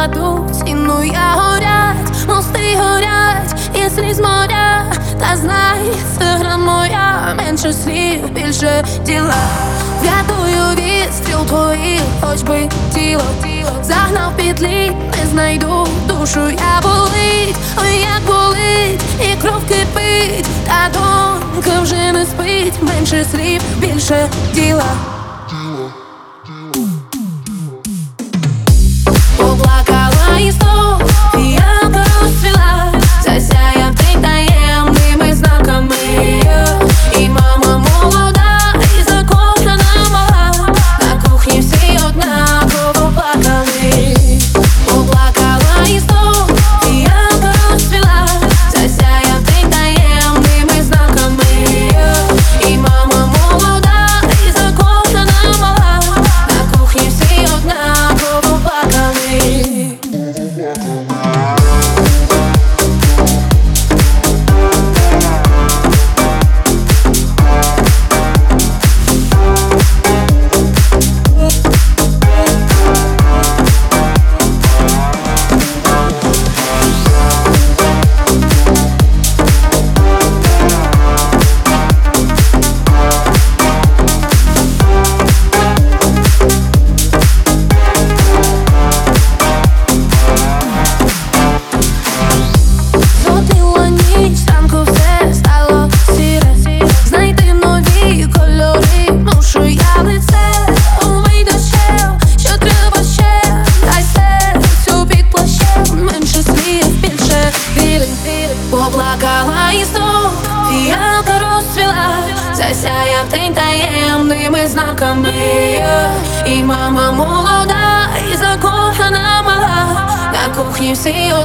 кладуть, я горять, мости горять, і сліз моря, та знай, гра моя, менше слів, більше діла. Врятую відстріл твоїх, хоч би тіло, тіло загнав петлі, не знайду душу, я болить, ой, як болить, і кров кипить, та донька вже не спить, менше слів, більше діла.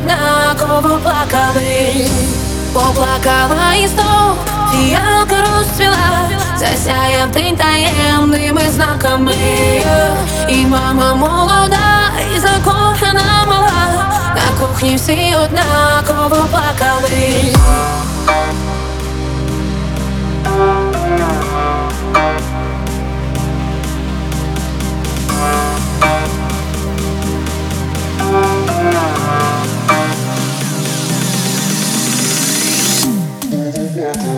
Однаково плакали. Поплакала і знов фіалка розцвіла. Засяяв день таємними знаками. І мама молода, і закохана мала. На кухні всі однаково плакали Yeah.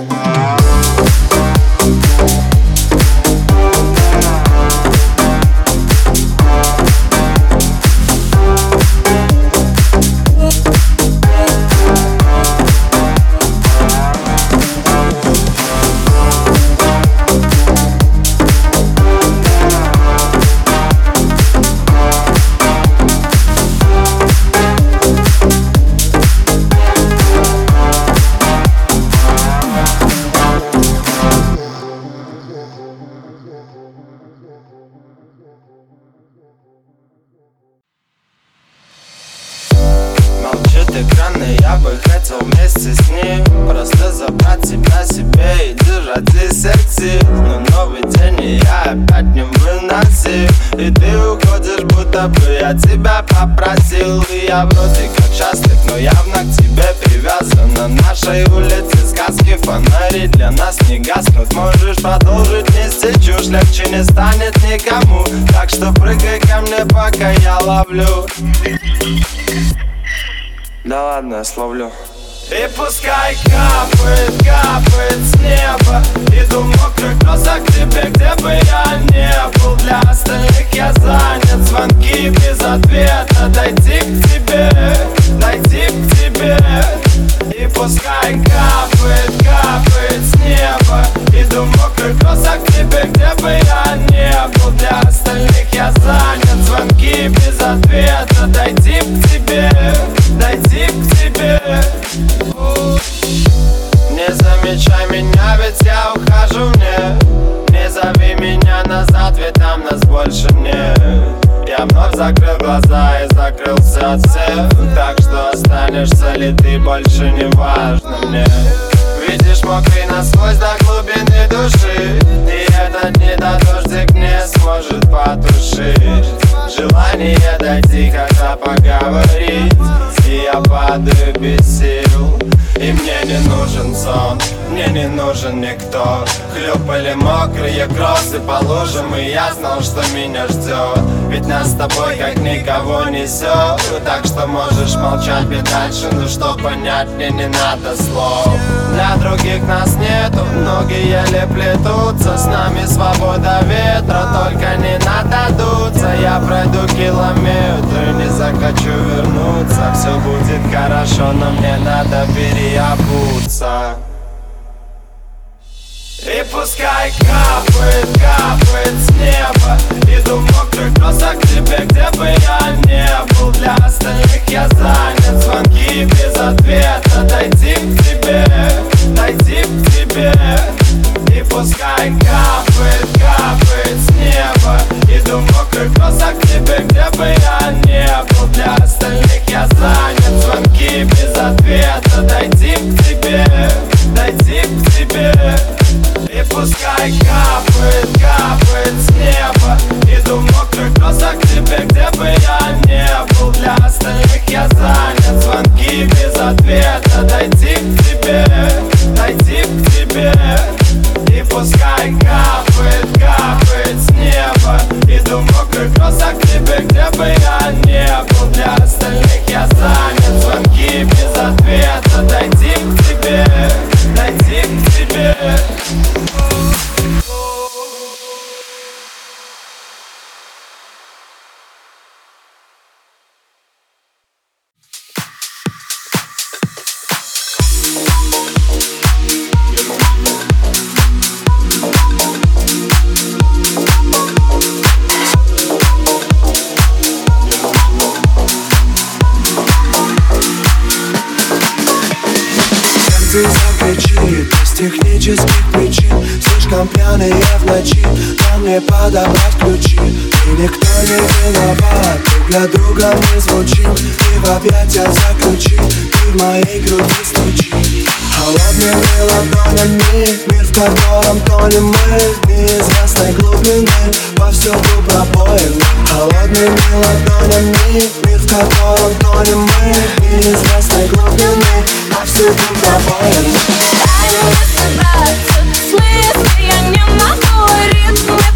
Я бы хотел вместе с ним Просто забрать тебя себе и держать здесь секси Но новый день и я опять не выносил И ты уходишь, будто бы я тебя попросил. И я вроде как счастлив, но явно к тебе привязан. На нашей улице сказки, фонари для нас не гаснут. Можешь продолжить нести чушь, легче не станет никому. Так что прыгай ко мне, пока я ловлю да ладно, я словлю. И пускай капает, капает с неба. Иду в мокрых трусах к тебе, где бы я не был. Для остальных я занят, звонки без ответа. Дойти к тебе, дойти к тебе. И пускай капает, капает с неба Иду в мокрых трусах к тебе, где бы я не был. Для остальных я занят, звонки без ответа. Дойти к тебе, дойти к тебе. Не замечай меня, ведь я ухожу мне. Не зови меня назад, ведь там нас больше нет. Я вновь закрыл глаза и закрылся от всех Так что останешься ли ты, больше не важно мне Видишь мокрый насквозь до глубины души этот недодождик не сможет потушить. Желание дойти, когда поговорить. И я падаю без сил и мне не нужен сон. Мне не нужен никто. Хлюпали мокрые кроссы по лужам И я знал, что меня ждет. Ведь нас с тобой как никого несет Так что можешь молчать и дальше Ну что понять, мне не надо слов. Для других нас нету Ноги еле плетутся С нами свобода ветра Только не надо дуться Я пройду километры Не захочу вернуться. Все будет хорошо, но мне надо переобуться. И пускай капает, капает с неба. Иду в мокрых кроссах к тебе, где бы я не был. Для остальных я занят, звонки без ответа. Дойти к тебе, дойти к тебе И пускай капает, капает с неба. Иду в мокрых кроссах к тебе, где бы я не был. Для остальных я занят, звонки без ответа. Дойти к тебе, дойти к тебе. И пускай капает, капает с неба. Иду в мокрых кроссах к тебе, где бы я не был. Для остальных я занят, звонки без ответа. Дойти к тебе, дойти к тебе И пускай капает, капает с неба. Иду в мокрых кроссах к тебе, где бы я не был. Для остальных я занят, звонки без ответа. Дойти к тебе, дойти к тебе пьяные в ночи Нам не подобрать ключи. И никто не виноват Друг для друга мы звучим И в объятия заключи Ты в моей груди стучи. Холодными ладонями Мир, в котором тонем мы Неизвестной глубины Повсюду пробоины Холодными ладонями Мир, в котором тонем мы Неизвестной глубины Повсюду мне собраться с мысли Я не могу ритмы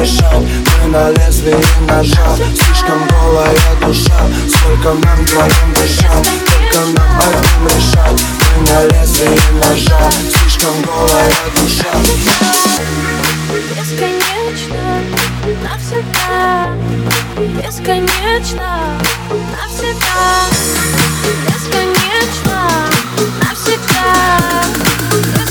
решать Мы на лезвии ножа, слишком голая душа. Сколько нам вдвоем дышать, только нам одним решать Мы на лезвии ножа, слишком голая душа. Бесконечно, навсегда. Бесконечно, навсегда. Бесконечно, навсегда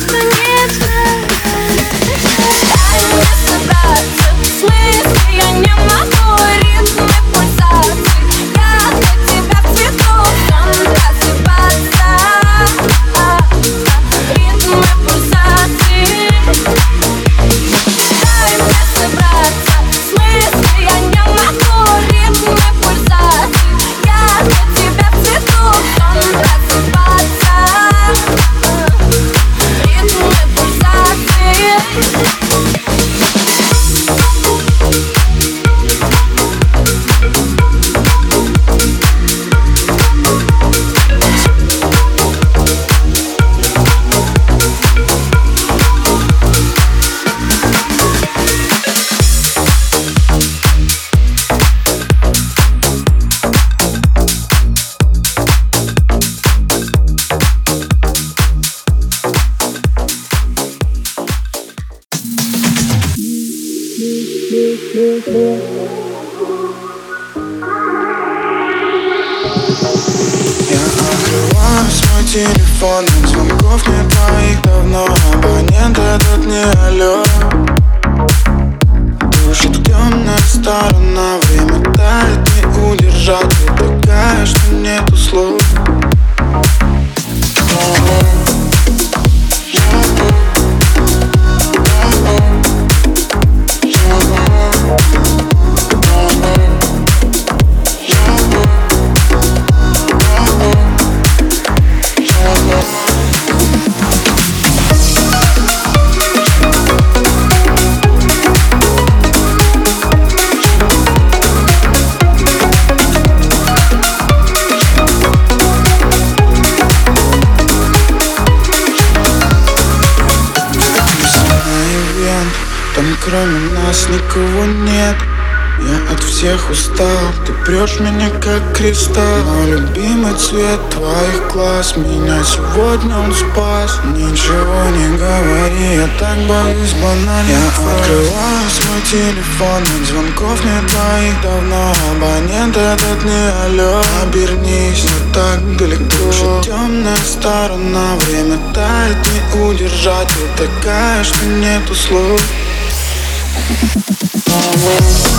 сторона Время. Тает, не удержать Ты такая, что нету слов никого нет. Я от всех устал, ты прешь меня как кристалл. Но любимый цвет твоих глаз. Меня сегодня он спас. Ничего не говори, я так боюсь банально. Я открываю свой телефон От звонков нет твоих давно Абонент этот не алло Обернись, не так далеко. Еще темная сторона. Время тает, не удержать. Ты такая, что нету слов with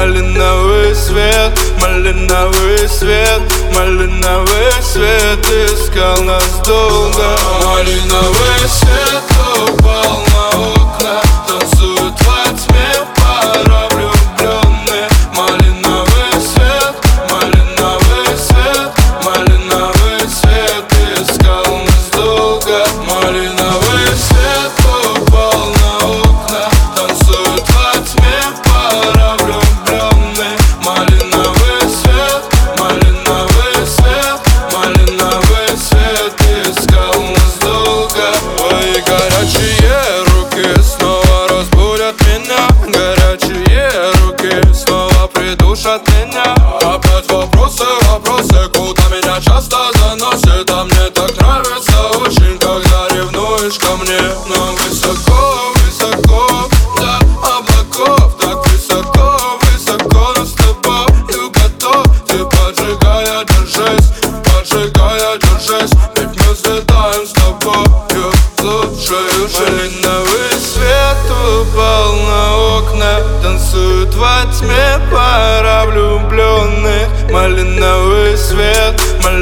Малиновый свет, малиновый свет.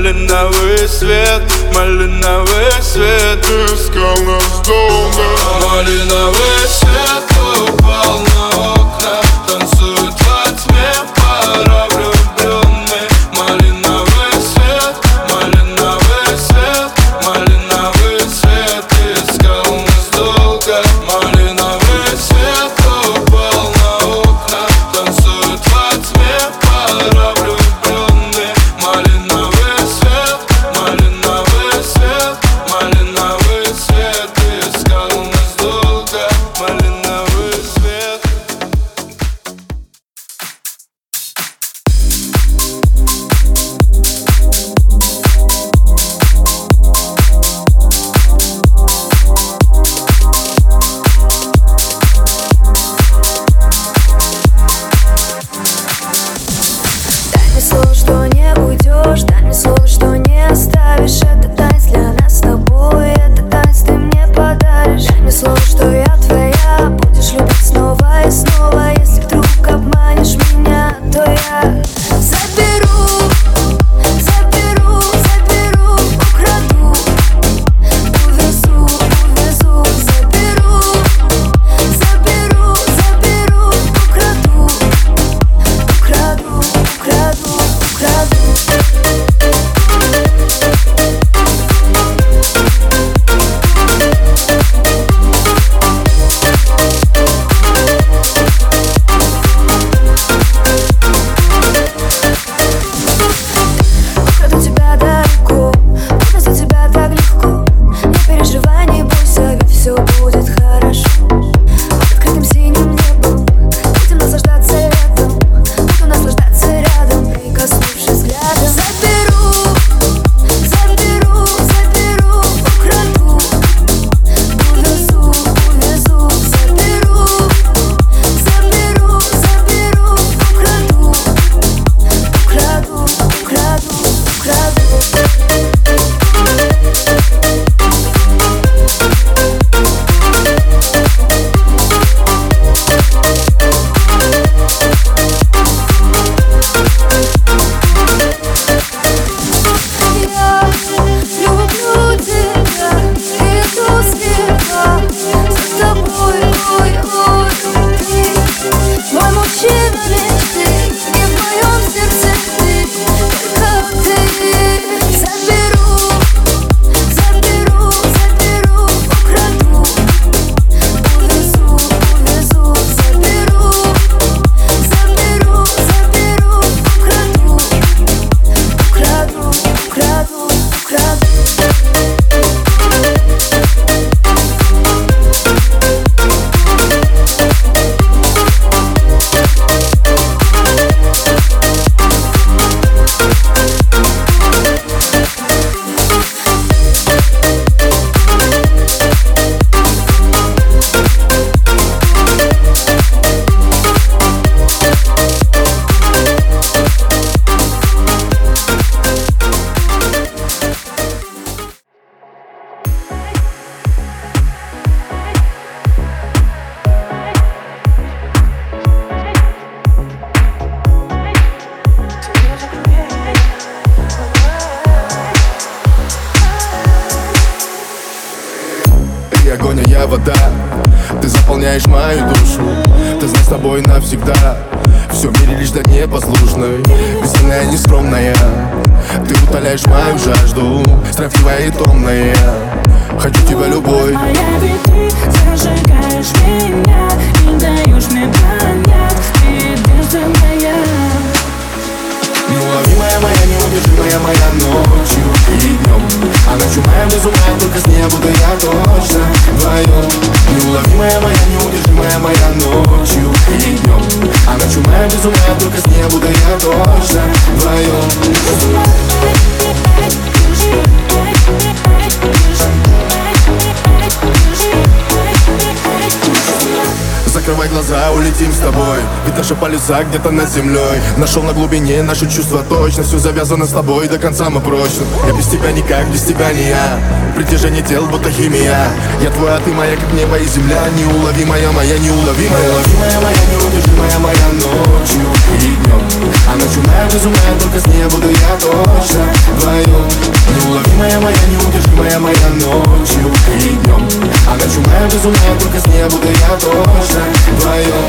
Малиновый свет, малиновый свет. Искал нас долго Малиновый свет где-то над землей Нашел на глубине наши чувства точно. Все завязано с тобой, до конца мы прочно. Я без тебя никак, без тебя не я. Притяжение тел, будто химия. Я твой, а ты моя, как небо и земля. Неуловимая моя, неуловимая. Неуловимая моя, неудержимая моя ночью и днем А ночью моя безумная, только с ней буду я точно Вдвоем Неуловимая моя, неудержимая моя ночью и днем А ночью моя безумная, только с ней буду я точно Вдвоем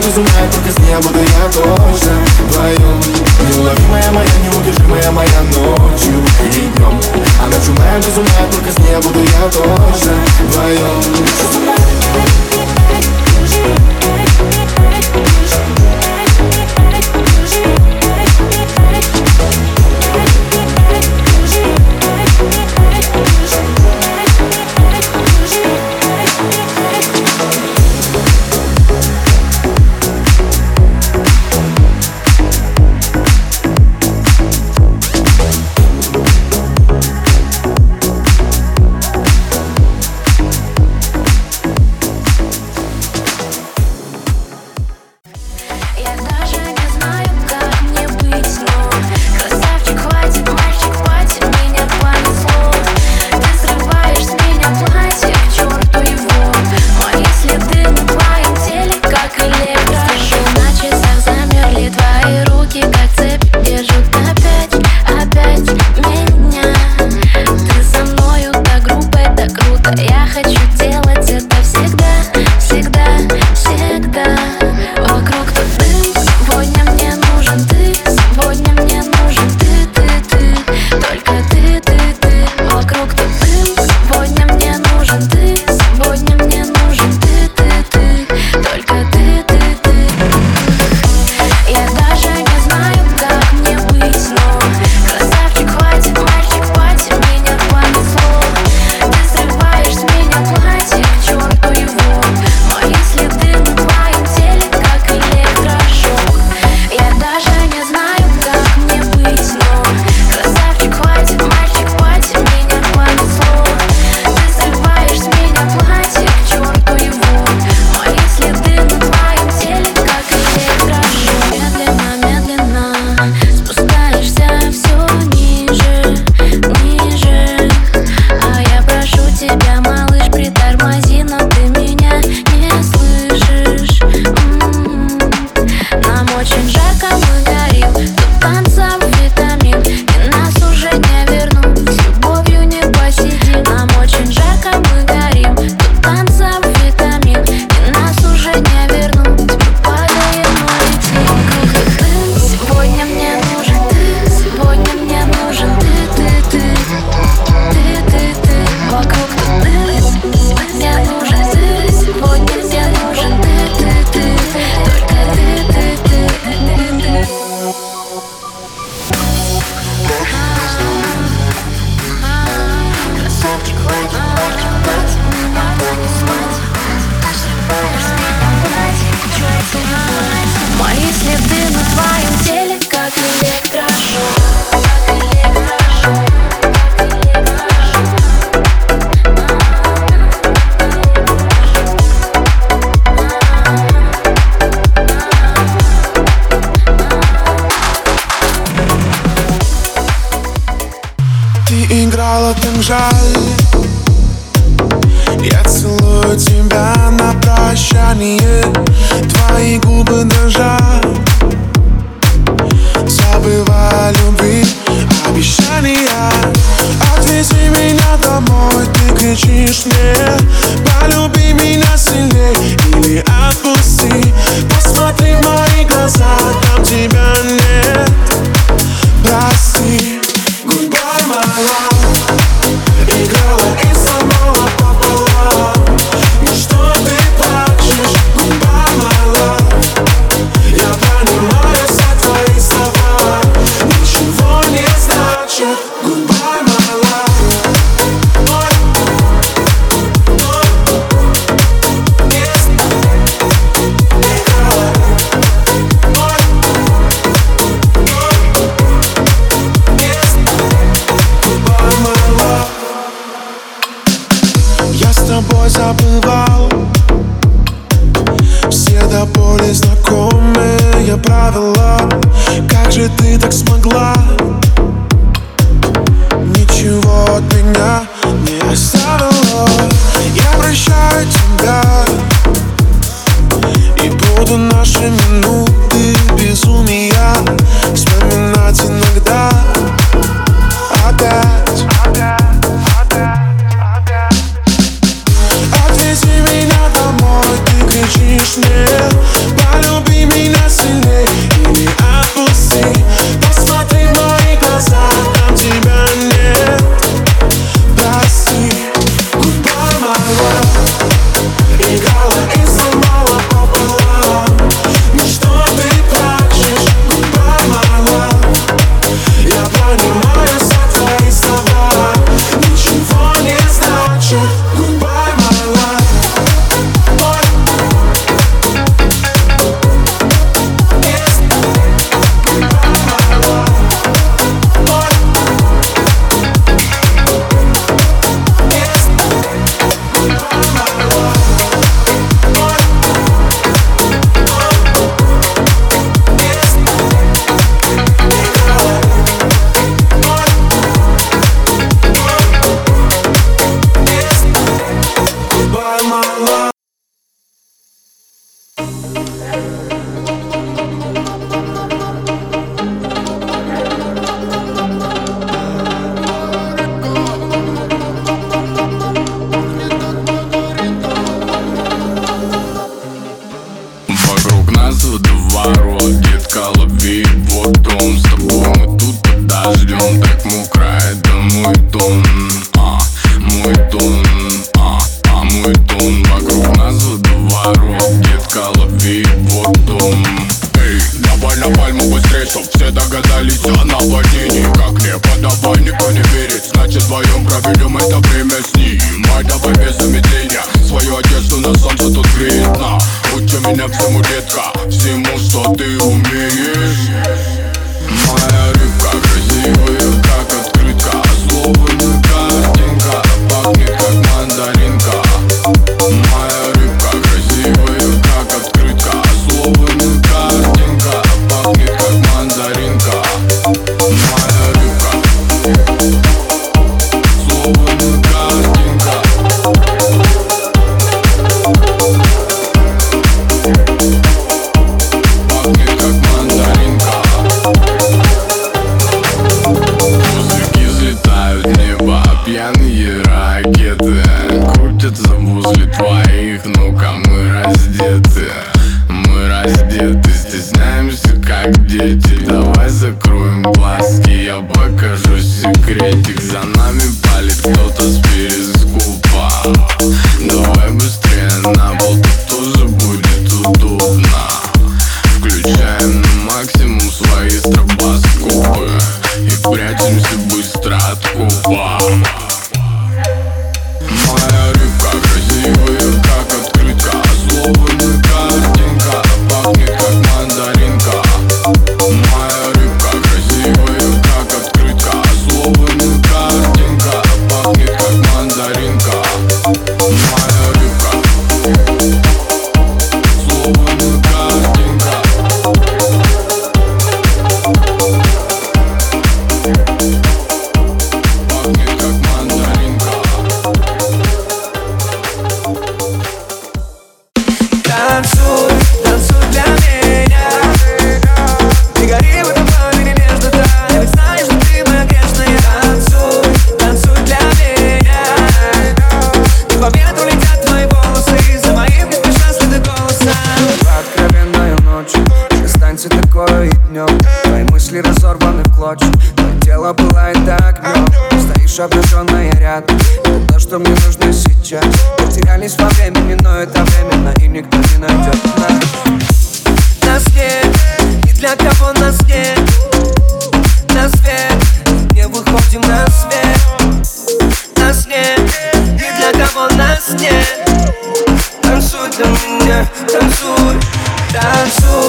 так же только с ней буду я точно Вдвоем Неуловимая моя, неудержимая моя ночью. И днем Она ночью безумная, только с ней буду я точно Вдвоем покажу секретик. За нами палит кто-то с перез I'm so